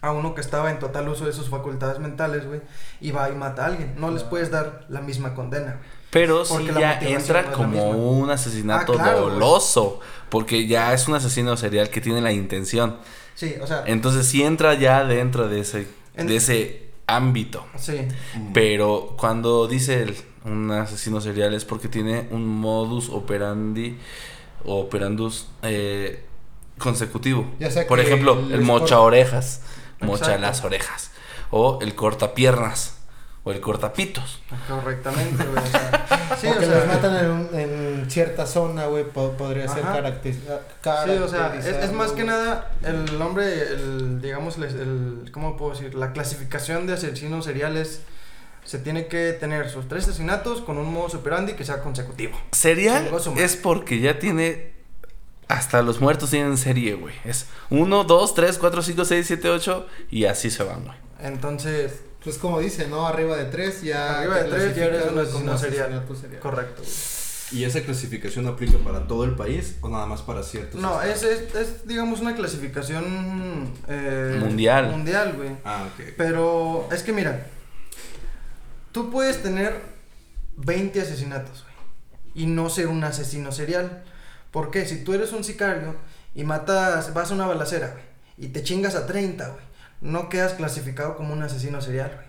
a uno que estaba en total uso de sus facultades mentales, güey, y va y mata a alguien. No les puedes dar la misma condena. Pero la ya entra no como un asesinato Ah, claro, doloso. Porque ya es un asesino serial que tiene la intención. Sí, o sea, Entonces sí entra ya dentro de ese, En- de ese ámbito. sí. Pero cuando dice el- un asesino serial es porque tiene un modus operandi o operandus eh, consecutivo. Ya sea Por que ejemplo, el mocha orejas, mocha Exacto. las orejas. O el corta piernas. O el cortapitos. correctamente, güey, o sea, sí, o o que sea, los matan en, un- en cierta zona, güey, po- podría ser Ajá. caracter- Sí, o sea, es, es más que nada el nombre, el, digamos, el, el- ¿cómo puedo decir? La clasificación de asesinos seriales se tiene que tener sus tres asesinatos con un modus operandi que sea consecutivo. Serial es porque ya tiene. Hasta los muertos tienen serie, güey. Es 1, 2, 3, 4, 5, 6, 7, 8 y así se van, güey. Entonces, Pues como dice, ¿no? Arriba de tres ya. Arriba de tres ya eres un clasifican como asesino serial. correcto. güey. ¿Y esa clasificación aplica para todo el país o nada más para ciertos? No, es, es, es, digamos, una clasificación... eh, Mundial. Mundial, güey. Ah, ok. Pero es que mira, tú puedes tener 20 asesinatos, güey, y no ser un asesino serial. ¿Por qué? Si tú eres un sicario y matas, vas a una balacera, güey, y te chingas a 30, güey, no quedas clasificado como un asesino serial, güey.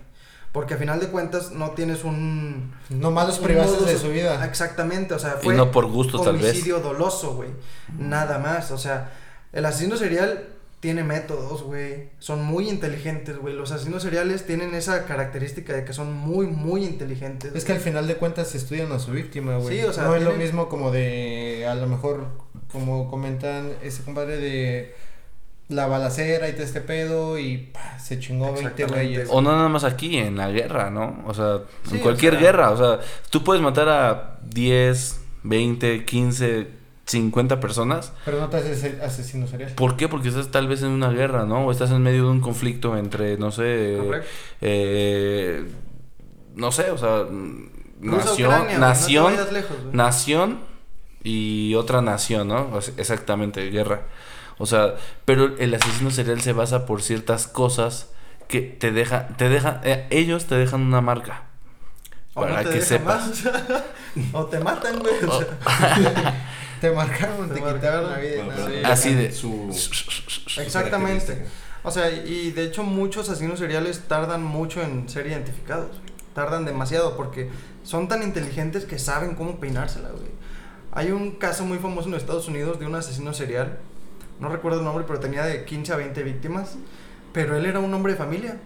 Porque a final de cuentas no tienes un... Nomás los un privaste modus- de su vida. Exactamente, o sea, Y fue no por gusto, tal vez. homicidio doloso, güey. Nada más, o sea, el asesino serial tiene métodos, güey. Son muy inteligentes, güey. Los asesinos seriales tienen esa característica de que son muy, muy inteligentes. Es que al final de cuentas se estudian a su víctima, güey. Sí, o sea, no es lo mismo como de, a lo mejor, como comentan ese compadre de la balacera y todo este pedo y pa, se chingó 20 Exactamente. güeyes. O no nada más aquí, en la guerra, ¿no? O sea, Sí, en o cualquier sea- guerra. O sea, tú puedes matar a 10, 20, 15, 50 personas. Pero no te haces el asesino serial. ¿Por qué? Porque estás tal vez en una guerra, ¿no? O estás en medio de un conflicto entre, no sé, Correcto. eh, no sé, o sea, nación, Ucrania, nación, No lejos, nación y otra nación, ¿no? O sea, exactamente, guerra. O sea, pero el asesino serial se basa por ciertas cosas que te deja, te deja, eh, ellos te dejan una marca. O no para te que sepas. más. o te matan, güey. Te marcaron, te, Te quitaron la vida. y Bueno, pero Así de- Su, su Exactamente. O sea, y de hecho muchos asesinos seriales tardan mucho en ser identificados. Tardan demasiado porque son tan inteligentes que saben cómo peinársela, güey. Hay un caso muy famoso en Estados Unidos de un asesino serial. No recuerdo el nombre, pero tenía de 15 a 20 víctimas. Pero él era un hombre de familia.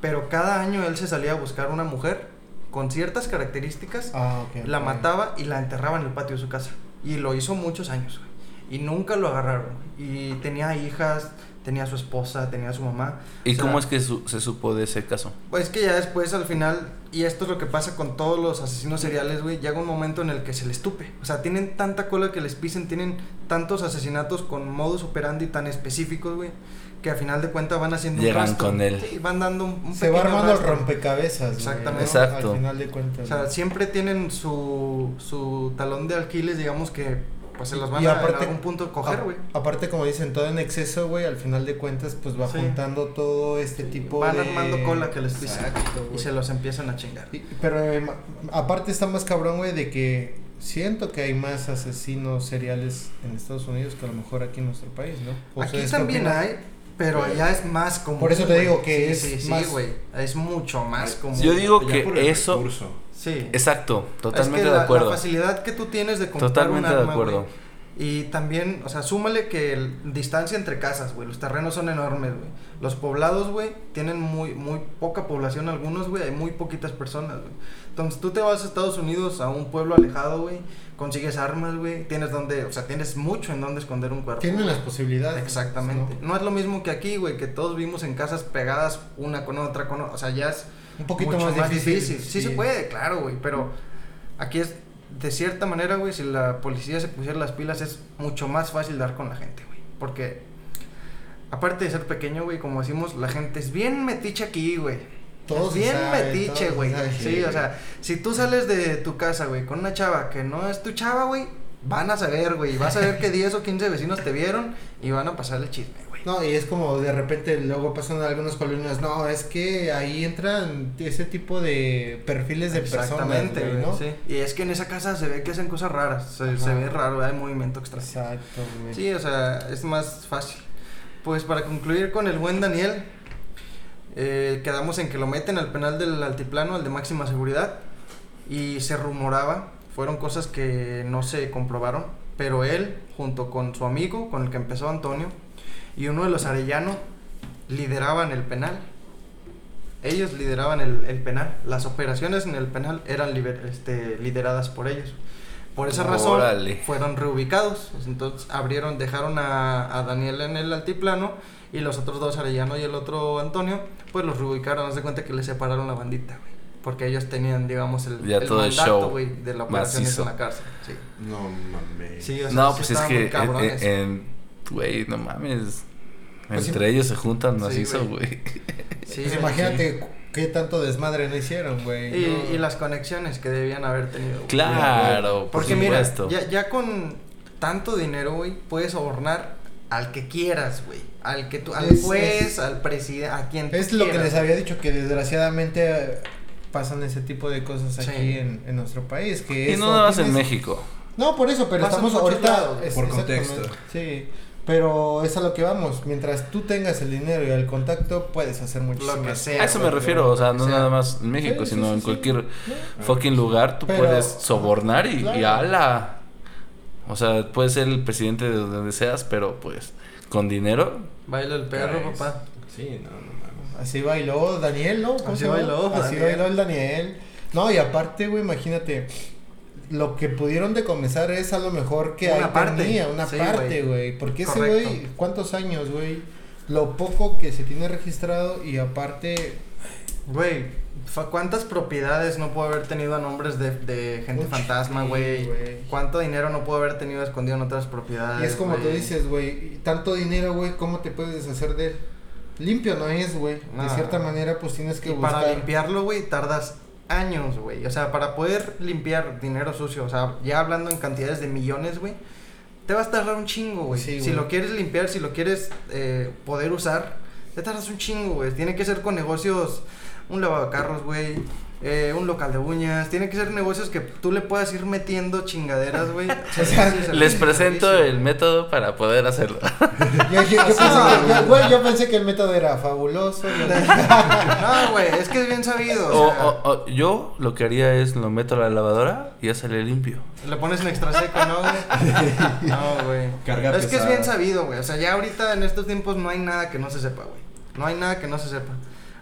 Pero cada año él se salía a buscar una mujer con ciertas características Ah, ok. la ok. mataba y la enterraba en el patio de su casa. Y lo hizo muchos años, güey. Y nunca lo agarraron. Y tenía hijas, tenía su esposa, tenía su mamá. ¿Y O sea, cómo es que su- se supo de ese caso? Pues que ya después al final, y esto es lo que pasa con todos los asesinos seriales, güey, llega un momento en el que se les tupe. O sea, tienen tanta cola que les pisen, tienen tantos asesinatos con modus operandi tan específicos, güey, que a final de cuentas van haciendo Llegan un rastro. con él. Sí, van dando un, un Se va armando el rompecabezas. güey, Exactamente. ¿no? Exacto. Al final de cuentas. O sea, güey. siempre tienen su, su talón de alquiles, digamos que pues se los van Y a aparte- en algún punto coger, güey. Aparte, como dicen, todo en exceso, güey, al final de cuentas, pues va Sí. juntando todo este tipo Van de... armando cola que les pisa y güey. se los empiezan a chingar. Y- Pero eh, aparte está más cabrón, güey, de que siento que hay más asesinos seriales en Estados Unidos que a lo mejor aquí en nuestro país, ¿no? ¿O Aquí también hay, pero allá es más común. Por eso te güey. digo que Sí, es sí, más- Sí, güey. Es mucho más común. Yo digo que eso- recurso. Sí. Exacto, totalmente es que de la, acuerdo. La facilidad que tú tienes de comprar Totalmente un de arma, acuerdo. güey, Y también, o sea, súmale que el, distancia entre casas, güey. Los terrenos son enormes, güey. Los poblados, güey, tienen muy, muy poca población algunos, güey. Hay muy poquitas personas, güey. Entonces tú te vas a Estados Unidos, a un pueblo alejado, güey. Consigues armas, güey. Tienes donde, o sea, tienes mucho en donde esconder un cuerpo. Tienen las posibilidades. Exactamente. ¿no? ¿no? es lo mismo que aquí, güey, que todos vivimos en casas pegadas una con otra, con o sea, ya es Un poquito mucho más, difícil. Sí, se puede, claro, güey, pero aquí es de cierta manera, güey, si la policía se pusiera las pilas es mucho más fácil dar con la gente, güey, porque aparte de ser pequeño, güey, como decimos, la gente es bien metiche aquí, güey. Todo Es se bien sabe, metiche, güey. Sí, o sea, si tú sales de tu casa, güey, con una chava que no es tu chava, güey, van a saber, güey, vas a ver que 10 o 15 vecinos te vieron y van a pasar el chisme. No, y es como de repente luego pasan algunas colonias, no, es que ahí entran ese tipo de perfiles de personas, Exactamente, güey, güey, ¿no? sí. Y es que en esa casa se ve que hacen cosas raras, se, se ve raro, hay movimiento extraño. Exacto, güey. Sí, o sea, es más fácil. Pues para concluir con el buen Daniel, eh, quedamos en que lo meten al penal del altiplano, al de máxima seguridad, y se rumoraba, fueron cosas que no se comprobaron, pero él, junto con su amigo, con el que empezó Antonio, y uno de los Arellano, lideraban el penal. Ellos lideraban el, el penal. Las operaciones en el penal eran liber- este, lideradas por ellos. Por esa razón fueron reubicados. Entonces abrieron, dejaron a, a Daniel en el altiplano y los otros dos, Arellano y el otro Antonio, pues los reubicaron. Haz de cuenta que les separaron la bandita, güey. Porque ellos tenían, digamos, el, Ya el todo el mandato, show güey, de la operación en la cárcel. Sí. No mames. Sí, o sea, No, sí pues es que en- güey, no mames. Pues Entre ellos se juntan Sí, macizo, güey. Sí, Pues imagínate qué tanto desmadre no hicieron, güey. Y, no. y las conexiones que debían haber tenido. güey. Claro, por Porque mira, ya, ya con tanto dinero, güey, puedes sobornar al que quieras, güey. Al que tú, al Es- juez, es- al presidente, a quien Es lo que les había dicho, que desgraciadamente pasan ese tipo de cosas aquí en, en nuestro país. Que Y no nada más en México. No, por eso, pero estamos ahorita. lados, es- por contexto. Sí, pero es a lo que vamos. Mientras tú tengas el dinero y el contacto, puedes hacer muchísimas que sea, A eso me refiero, o sea, no sea, nada más en México, sí, sino sí, en cualquier fucking lugar tú Pero- puedes sobornar y, y Claro. ala. O sea, puedes ser el presidente de donde seas, pero pues con dinero. Baila el perro, papá. Sí, no, no mames. Así bailó Daniel, ¿no? ¿Cómo Así bailó Así Daniel. bailó el Daniel. No, y aparte, güey, imagínate. Lo que pudieron decomenzar es a lo mejor que Una ahí parte. tenía, una Sí, parte, güey. Porque ese güey, ¿cuántos años, güey? Lo poco que se tiene registrado y aparte. Güey, ¿cuántas propiedades no pudo haber tenido a nombres de, de gente fantasma, güey? ¿Cuánto dinero no pudo haber tenido escondido en otras propiedades? Y es como tú güey? dices, güey, tanto dinero, güey, ¿cómo te puedes deshacer de él? Limpio no es, güey. De cierta manera, pues tienes que Y buscar. para limpiarlo, güey, tardas años, güey. O sea, para poder limpiar dinero sucio, o sea, ya hablando en cantidades de millones, güey, te vas a tardar un chingo, güey. Sí, si lo quieres limpiar, si lo quieres eh, poder usar, te tardas un chingo, güey. Tiene que ser con negocios, un lavado güey. Eh, un local de uñas, tiene que ser negocios que tú le puedas ir metiendo chingaderas, güey. Les presento el método para poder hacerlo. Yo, yo- yo pensé que, yo- güey, yo pensé que el método era fabuloso. No, güey, es que es bien sabido. O, o sea, o- o yo lo que haría es lo meto a la lavadora y ya sale limpio. Le pones en extra seco, ¿no, güey? No, güey. Carga es que es bien sabido, güey. O sea, ya ahorita en estos tiempos no hay nada que no se sepa, güey. No hay nada que no se sepa.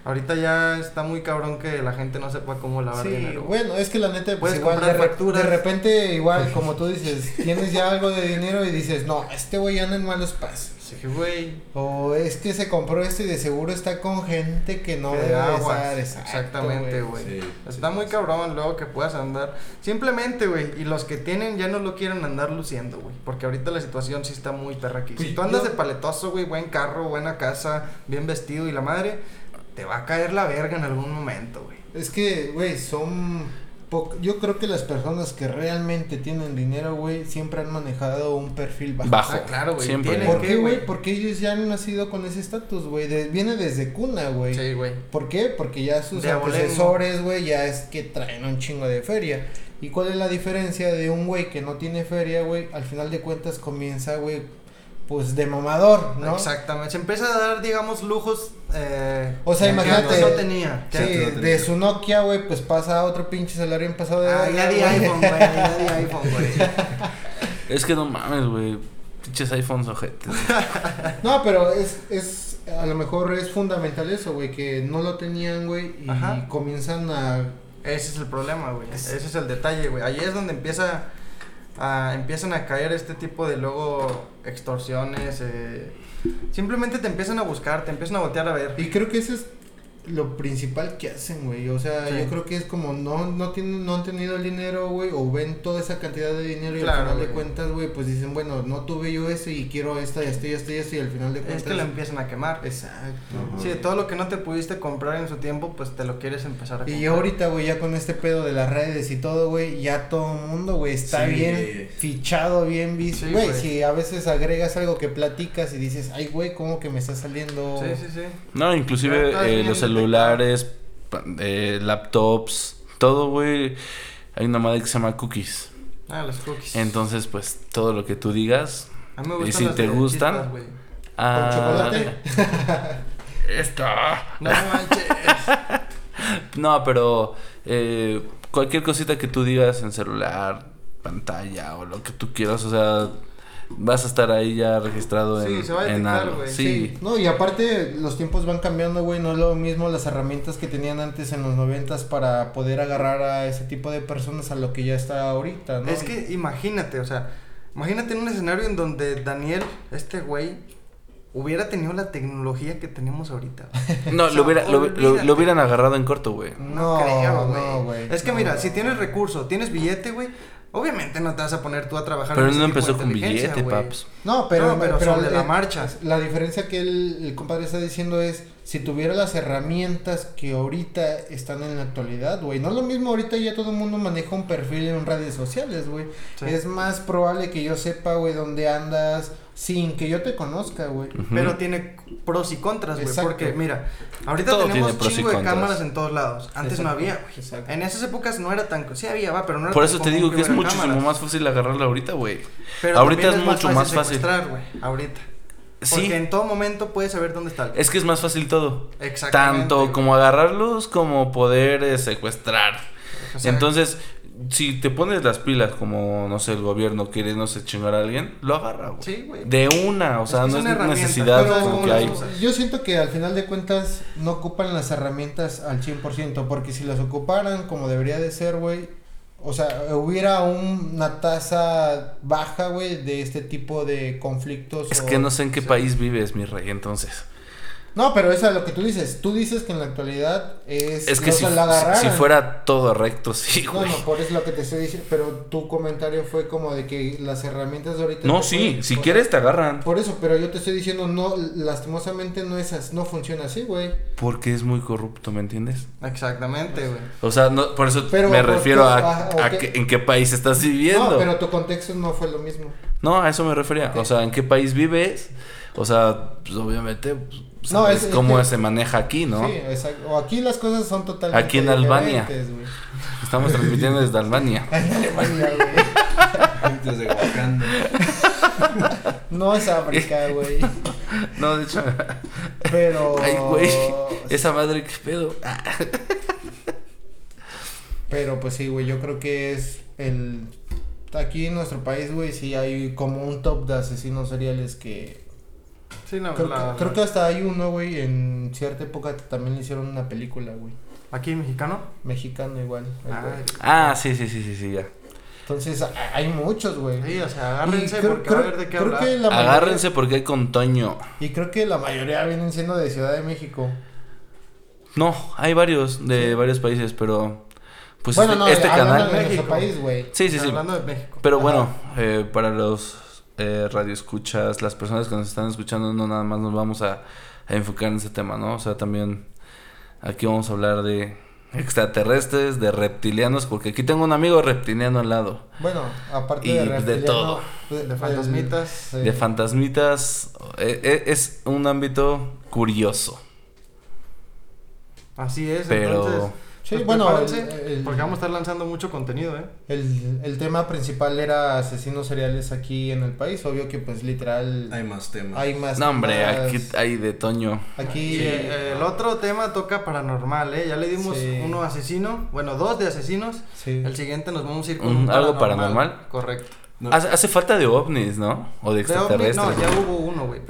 Ahorita ya está muy cabrón que la gente no sepa cómo lavar Sí, dinero. bueno, es que la neta, pues Puedes igual de, comprar re- facturas. de repente, igual, como tú dices, tienes ya algo de dinero y dices, no, este güey anda en malos pasos. Sí, güey. O es que se compró esto y de seguro está con gente que no Que debe estar. Exactamente, güey. Sí, Está sí, muy sí. cabrón luego que puedas andar. Simplemente, güey. Y los que tienen ya no lo quieren andar luciendo, güey. Porque ahorita la situación sí está muy perra aquí. Si Pues tú andas de paletoso, güey, buen carro, buena casa, bien vestido y la madre, te va a caer la verga en algún momento, güey. Es que, güey, son... po- Yo creo que las personas que realmente tienen dinero, güey, siempre han manejado un perfil bajo. Bajo. Ah, claro, güey, Siempre. ¿Por qué, güey? Porque ellos ya han nacido con ese estatus, güey. de- Viene desde cuna, güey. Sí, güey. ¿Por qué? Porque ya sus De antecesores, güey, ya es que traen un chingo de feria. ¿Y cuál es la diferencia de un güey que no tiene feria, güey? Al final de cuentas comienza, güey, pues de mamador, ¿no? Exactamente. Se empieza a dar, digamos, lujos. Eh, O sea, imagínate- antes no tenía. Sí, de su Nokia, güey, pues pasa a otro pinche celular en pasado de Ah, ya di iPhone, güey. Ya di iPhone, güey. Es que no mames, güey. Pinches iPhones ojetes. No, pero es, es, a lo mejor es fundamental eso, güey, que no lo tenían, güey, y Ajá. comienzan a... Ese es el problema, güey. Ese es el detalle, güey. Ahí es donde empieza empiezan a caer este tipo de luego extorsiones. eh, simplemente te empiezan a buscar, te empiezan a voltear a ver. Y creo que eso es lo principal que hacen, güey. O sea, Sí. yo creo que es como no, no, tienen, no han tenido el dinero, güey, o ven toda esa cantidad de dinero y Claro, al final de cuentas, güey, pues dicen, bueno, no tuve yo ese y quiero esta, y esta, y esta, y esta, y al final de Es cuentas... que lo empiezan a quemar. Exacto. Ajá. Sí, todo lo que no te pudiste comprar en su tiempo, pues te lo quieres empezar a comprar. Y ahorita, güey, ya con este pedo de las redes y todo, güey, ya todo el mundo, güey, está Sí. bien fichado, bien visto. Güey, si a veces agregas algo que platicas y dices, ay, güey, ¿cómo que me está saliendo? Sí, sí, sí. No, inclusive eh, los. Celulares, eh, laptops, todo, güey. Hay una madre que se llama cookies. Ah, los cookies. Entonces, pues, todo lo que tú digas. a mí me y si las te gustan, chispas, güey. ¿Con ah, chocolate? Esta. No manches. No, pero eh, cualquier cosita que tú digas en celular, pantalla o lo que tú quieras, o sea, vas a estar ahí ya registrado Sí, en, se va a en algo. Sí. No, y aparte los tiempos van cambiando, güey, no es lo mismo las herramientas que tenían antes en los noventas para poder agarrar a ese tipo de personas a lo que ya está ahorita, ¿no? Es que imagínate, o sea, imagínate en un escenario en donde Daniel, este güey, hubiera tenido la tecnología que tenemos ahorita. No, O sea, lo, hubiera- lo- lo- olvídate. lo hubieran agarrado en corto, güey. No, No, creo, güey. no, güey, es que no. mira, si tienes recurso, tienes billete, güey, obviamente no te vas a poner tú a trabajar Pero en no ese tipo de empezó con inteligencia, billete, güey. paps. No, pero, No, pero sobre la marcha. La diferencia que el, el compadre está diciendo es, si tuviera las herramientas que ahorita están en la actualidad, güey, no es lo mismo ahorita ya todo el mundo maneja un perfil en redes sociales, güey. Sí. Es más probable que yo sepa, güey, dónde andas sin que yo te conozca, güey. Pero tiene pros y contras, güey. Porque, mira, ahorita Todo tenemos chingo de cámaras en todos lados. Antes no había, güey. En esas épocas no era tan. Sí había, va, pero no era Por tan eso te digo que es muchísimo cámaras. más fácil agarrarla ahorita, güey. Pero ahorita también es mucho más fácil. secuestrar, güey. Ahorita. Sí, Porque en todo momento puedes saber dónde está el. es que es más fácil todo. Exactamente. Tanto como agarrarlos como poder eh, secuestrar. Entonces, si te pones las pilas como, no sé, el gobierno quiere, no sé, chingar a alguien, lo agarra, güey. Sí, güey. De una, o Es sea, que no es es necesidad pero como que hay. Yo siento que al final de cuentas no ocupan las herramientas al 100%, porque si las ocuparan como debería de ser, güey, o sea, hubiera una tasa baja, güey, de este tipo de conflictos. Es o- que no sé en qué país vives, mi rey, entonces. No, pero eso es lo que tú dices. Tú dices que en la actualidad es... Es que no si, se la agarraran. si fuera todo recto, sí, No, güey. no, por eso lo que te estoy diciendo, pero tu comentario fue como de que las herramientas de ahorita... No, sí, pueden- si quieres te agarran. Por eso, pero yo te estoy diciendo, no, lastimosamente no es as- no funciona así, güey. Porque es muy corrupto, ¿me entiendes? Exactamente, güey. O sea, no, por eso Pero, me ¿por refiero a, Ah, a que- en qué país estás viviendo. No, pero tu contexto no fue lo mismo. No, a eso me refería. O sea, ¿en qué país vives? O sea, pues obviamente, pues, No, sabes es- es cómo que- se maneja aquí, ¿no? Sí, exacto. O aquí las cosas son totalmente Aquí en Albania. diferentes, güey. Estamos transmitiendo desde Albania. Alemania. Desde Wakanda. No es África, güey. No, de hecho. Pero. Ay, güey. Esa madre, qué pedo. Pero pues sí, güey. Yo creo que es el. Aquí en nuestro país, güey, sí hay como un top de asesinos seriales que. Sí, no, Creo, la- que, creo que hasta hay uno, güey, en cierta época también le hicieron una película, güey. Aquí mexicano. Mexicano igual. Ay, Ah, sí, sí, sí, sí, sí, ya. Entonces, hay muchos, güey. Sí, o sea, agárrense creo- porque creo- va a haber de qué creo hablar. que la mayoría- Agárrense porque hay con Toño. Y creo que la mayoría vienen siendo de Ciudad de México. No, hay varios de Sí. varios países, pero. Pues bueno, este, no, este hablando canal. de México. país, güey. Sí, sí, sí. Hablando de México. Pero Ajá. bueno, eh, para los eh, radioescuchas, las personas que nos están escuchando, no nada más nos vamos a, a enfocar en ese tema, ¿no? O sea, también aquí vamos a hablar de extraterrestres, de reptilianos, porque aquí tengo un amigo reptiliano al lado. Bueno, aparte Y, de de todo. De el- fantasmitas. sí. De fantasmitas, eh, eh, es un ámbito curioso, Así es, pero... entonces. Sí, pues, bueno, el, prepárense, el- porque vamos a estar lanzando mucho contenido, ¿eh? el- el tema principal era asesinos seriales aquí en el país. Obvio que, pues, literal, Hay más temas. hay más. No, hombre, aquí hay de Toño. Aquí. Eh, el otro tema toca paranormal, ¿eh? Ya le dimos Sí. uno asesino, bueno, dos de asesinos. sí. El siguiente nos vamos a ir con Un- un algo paranormal. Correcto. No. Hace, hace falta de ovnis, ¿no? O de De ovni, extraterrestres. no, ya hubo uno, güey.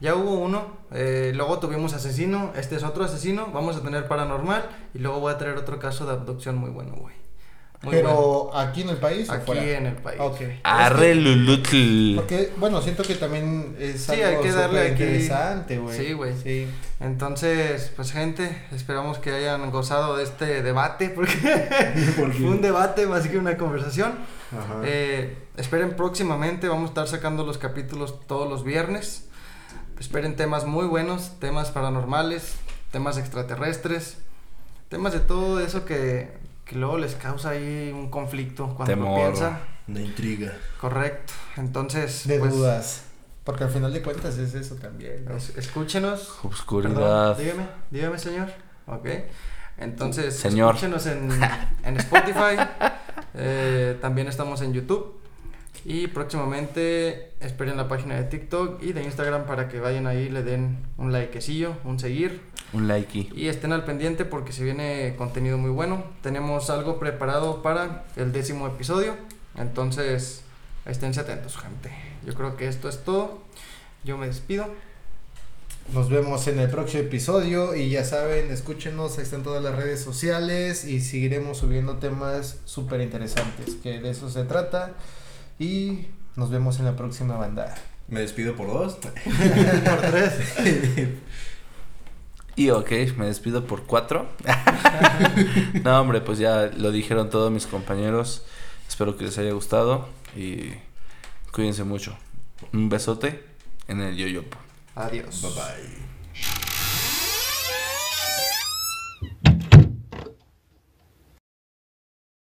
Ya hubo uno. Eh, luego tuvimos asesino. Este es otro asesino. Vamos a tener paranormal. Y luego voy a traer otro caso de abducción muy bueno, güey. Muy Pero aquí en el país bueno. o Aquí fuera? en el país. Ok. Arre Es que- Lulutl. Porque, bueno, siento que también es Sí, algo hay que darle aquí- interesante, güey. Sí, güey. Sí. Entonces, pues gente, esperamos que hayan gozado de este debate. Porque Porque- fue un debate más que una conversación. Ajá. Eh, esperen próximamente, vamos a estar sacando los capítulos todos los viernes. Esperen temas muy buenos, temas paranormales, temas extraterrestres, temas de todo eso que, que luego les causa ahí un conflicto cuando lo Temor. piensa. Una intriga. Correcto. Entonces, De pues, dudas. Porque al final de cuentas es eso también. ¿no? es- escúchenos. Obscuridad. Perdón, dígame, dígame, señor. Ok. Entonces, Señor. escúchenos en, en Spotify. Eh, también estamos en YouTube. Y próximamente esperen la página de TikTok y de Instagram para que vayan ahí, le den un likecillo, un seguir. Un likey. Y estén al pendiente porque se viene contenido muy bueno. Tenemos algo preparado para el décimo episodio. Entonces, esténse atentos, gente. Yo creo que esto es todo. Yo me despido. Nos vemos en el próximo episodio y ya saben, escúchenos, ahí están todas las redes sociales y seguiremos subiendo temas súper interesantes, que de eso se trata y nos vemos en la próxima banda. Me despido por dos. Por tres. Y ok, me despido por cuatro. no, hombre, pues ya lo dijeron todos mis compañeros. Espero que les haya gustado y cuídense mucho. Un besote en el yoyopo. Adiós. Bye bye.